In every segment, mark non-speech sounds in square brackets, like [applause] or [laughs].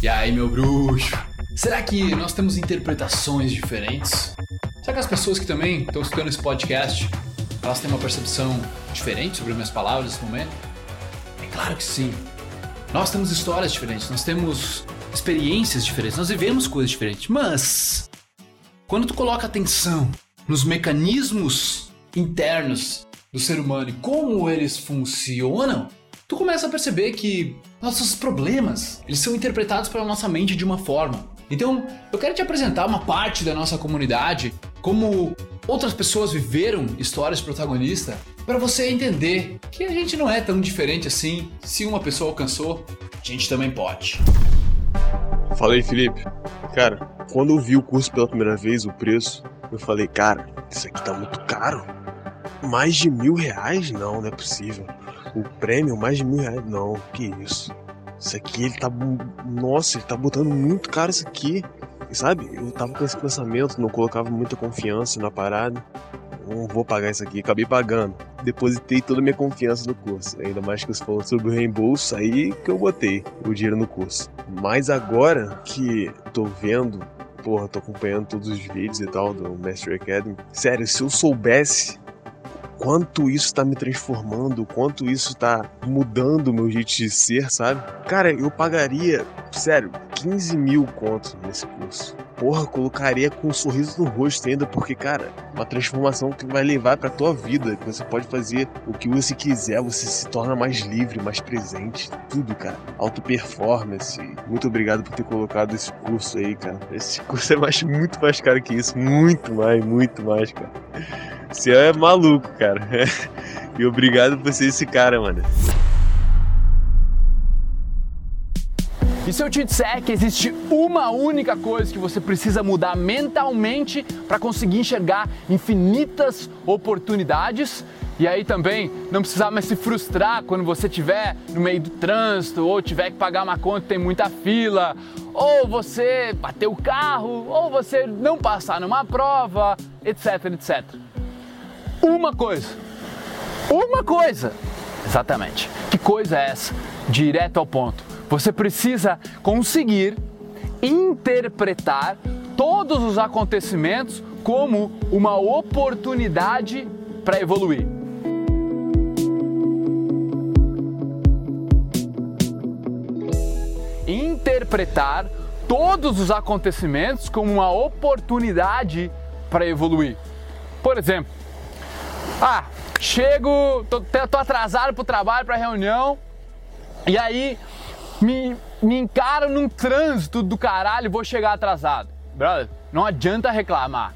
E aí, meu bruxo? Será que nós temos interpretações diferentes? Será que as pessoas que também estão escutando esse podcast, elas têm uma percepção diferente sobre minhas palavras nesse momento? É claro que sim. Nós temos histórias diferentes, nós temos experiências diferentes, nós vivemos coisas diferentes, mas quando tu coloca atenção nos mecanismos internos do ser humano e como eles funcionam, tu começa a perceber que nossos problemas, eles são interpretados pela nossa mente de uma forma. Então, eu quero te apresentar uma parte da nossa comunidade, como outras pessoas viveram histórias protagonistas, para você entender que a gente não é tão diferente assim. Se uma pessoa alcançou, a gente também pode. Fala aí, Felipe. Cara, quando eu vi o curso pela primeira vez, o preço, eu falei, cara, isso aqui tá muito caro. Mais de mil reais? Não, não é possível. O prêmio, mais de mil reais? Não, que isso. Isso aqui, ele tá. Nossa, ele tá botando muito caro isso aqui. E sabe, eu tava com esse pensamento, não colocava muita confiança na parada. Não vou pagar isso aqui, acabei pagando. Depositei toda a minha confiança no curso. Ainda mais que você falou sobre o reembolso, aí que eu botei o dinheiro no curso. Mas agora que tô vendo, porra, tô acompanhando todos os vídeos e tal do Master Academy. Sério, se eu soubesse quanto isso tá me transformando, quanto isso tá mudando o meu jeito de ser, sabe? Cara, eu pagaria, sério, 15 mil contos nesse curso. Porra, colocaria com um sorriso no rosto ainda, porque, cara, uma transformação que vai levar pra tua vida, que você pode fazer o que você quiser, você se torna mais livre, mais presente, tudo, cara. Auto performance. Muito obrigado por ter colocado esse curso aí, cara. Esse [laughs] curso é mais, muito mais caro que isso, muito mais, muito mais, cara. Você é maluco, cara. [laughs] E obrigado por ser esse cara, mano. E se eu te disser que existe uma única coisa que você precisa mudar mentalmente para conseguir enxergar infinitas oportunidades? E aí também não precisar mais se frustrar quando você estiver no meio do trânsito, ou tiver que pagar uma conta e tem muita fila, ou você bater o carro, ou você não passar numa prova, etc, etc. Uma coisa. Uma coisa. Exatamente. Que coisa é essa? Direto ao ponto. Você precisa conseguir interpretar todos os acontecimentos como uma oportunidade para evoluir. Interpretar todos os acontecimentos como uma oportunidade para evoluir. Por exemplo, ah, chego, tô, tô atrasado pro trabalho, pra reunião, e aí me, me encaro num trânsito do caralho vou chegar atrasado. Brother, não adianta reclamar.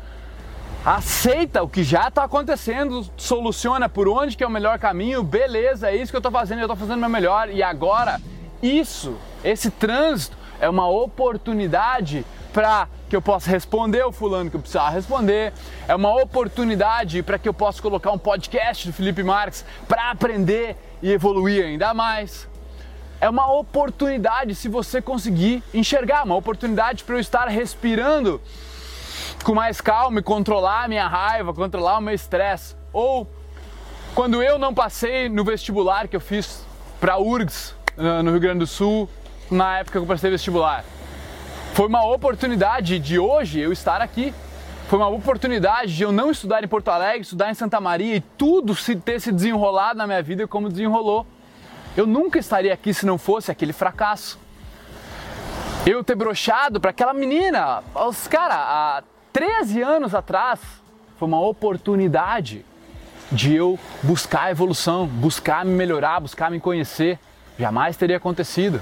Aceita o que já está acontecendo, soluciona por onde que é o melhor caminho, beleza, é isso que eu estou fazendo, eu estou fazendo o meu melhor. E agora, isso, esse trânsito, é uma oportunidade para que eu possa responder o fulano que eu responder, é uma oportunidade para que eu possa colocar um podcast do Felipe Marques para aprender e evoluir ainda mais. É uma oportunidade se você conseguir enxergar, uma oportunidade para eu estar respirando com mais calma e controlar a minha raiva, controlar o meu estresse. Ou quando eu não passei no vestibular que eu fiz para URGS no Rio Grande do Sul, na época que eu prestei vestibular. Foi uma oportunidade de hoje eu estar aqui. Foi uma oportunidade de eu não estudar em Porto Alegre, estudar em Santa Maria e tudo se ter se desenrolado na minha vida como desenrolou. Eu nunca estaria aqui se não fosse aquele fracasso. Eu ter brochado para aquela menina, os cara, há 13 anos atrás, foi uma oportunidade de eu buscar evolução, buscar me melhorar, buscar me conhecer. Jamais teria acontecido.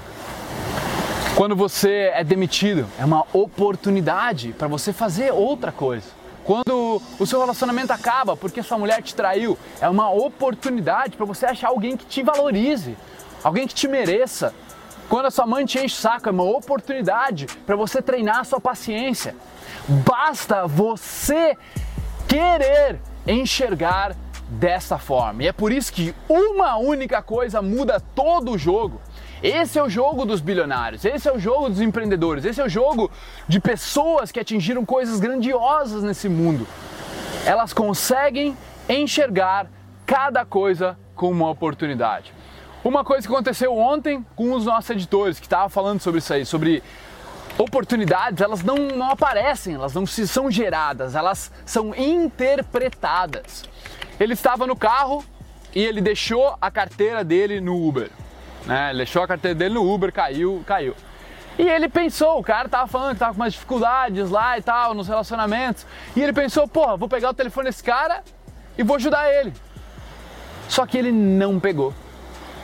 Quando você é demitido, é uma oportunidade para você fazer outra coisa. Quando o seu relacionamento acaba porque sua mulher te traiu, é uma oportunidade para você achar alguém que te valorize, alguém que te mereça. Quando a sua mãe te enche o saco, é uma oportunidade para você treinar a sua paciência. Basta você querer enxergar dessa forma. E é por isso que uma única coisa muda todo o jogo. Esse é o jogo dos bilionários, esse é o jogo dos empreendedores, esse é o jogo de pessoas que atingiram coisas grandiosas nesse mundo. Elas conseguem enxergar cada coisa como uma oportunidade. Uma coisa que aconteceu ontem com os nossos editores, que estavam falando sobre isso aí, sobre oportunidades, elas não, não aparecem, elas não se são geradas, elas são interpretadas. Ele estava no carro e ele deixou a carteira dele no Uber. Né? Ele deixou a carteira dele no Uber, caiu, caiu. E ele pensou, o cara tava falando que tava com umas dificuldades lá e tal, nos relacionamentos. E ele pensou, porra, vou pegar o telefone desse cara e vou ajudar ele. Só que ele não pegou.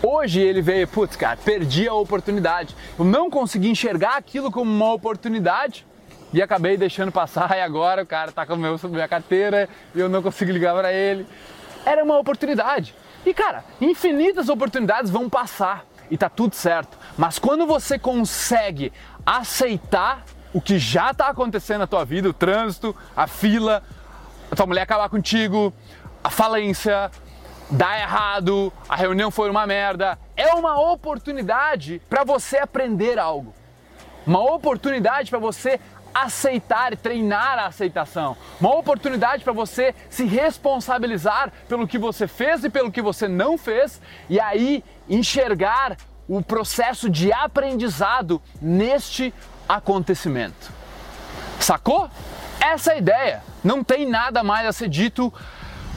Hoje ele veio, putz, cara, perdi a oportunidade. Eu não consegui enxergar aquilo como uma oportunidade e acabei deixando passar. E agora o cara tá com a minha carteira e eu não consigo ligar para ele. Era uma oportunidade. E cara, infinitas oportunidades vão passar e tá tudo certo. Mas quando você consegue aceitar o que já está acontecendo na tua vida, o trânsito, a fila, a tua mulher acabar contigo, a falência, dar errado, a reunião foi uma merda, é uma oportunidade para você aprender algo. Uma oportunidade para você aceitar e treinar a aceitação. Uma oportunidade para você se responsabilizar pelo que você fez e pelo que você não fez e aí enxergar o processo de aprendizado neste acontecimento. Sacou? Essa é a ideia. Não tem nada mais a ser dito.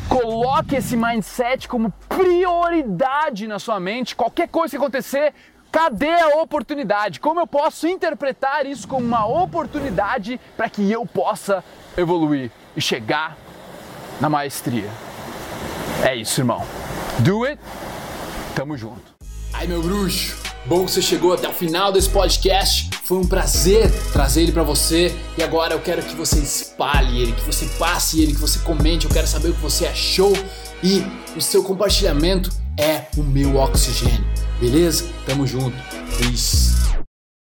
Coloque esse mindset como prioridade na sua mente. Qualquer coisa que acontecer, Cadê a oportunidade? Como eu posso interpretar isso como uma oportunidade para que eu possa evoluir e chegar na maestria? É isso, irmão. Do it. Tamo junto. Ai, meu bruxo. Bom que você chegou até o final desse podcast. Foi um prazer trazer ele para você e agora eu quero que você espalhe ele, que você passe ele, que você comente. Eu quero saber o que você achou e o seu compartilhamento é o meu oxigênio. Beleza? Tamo junto. Peace.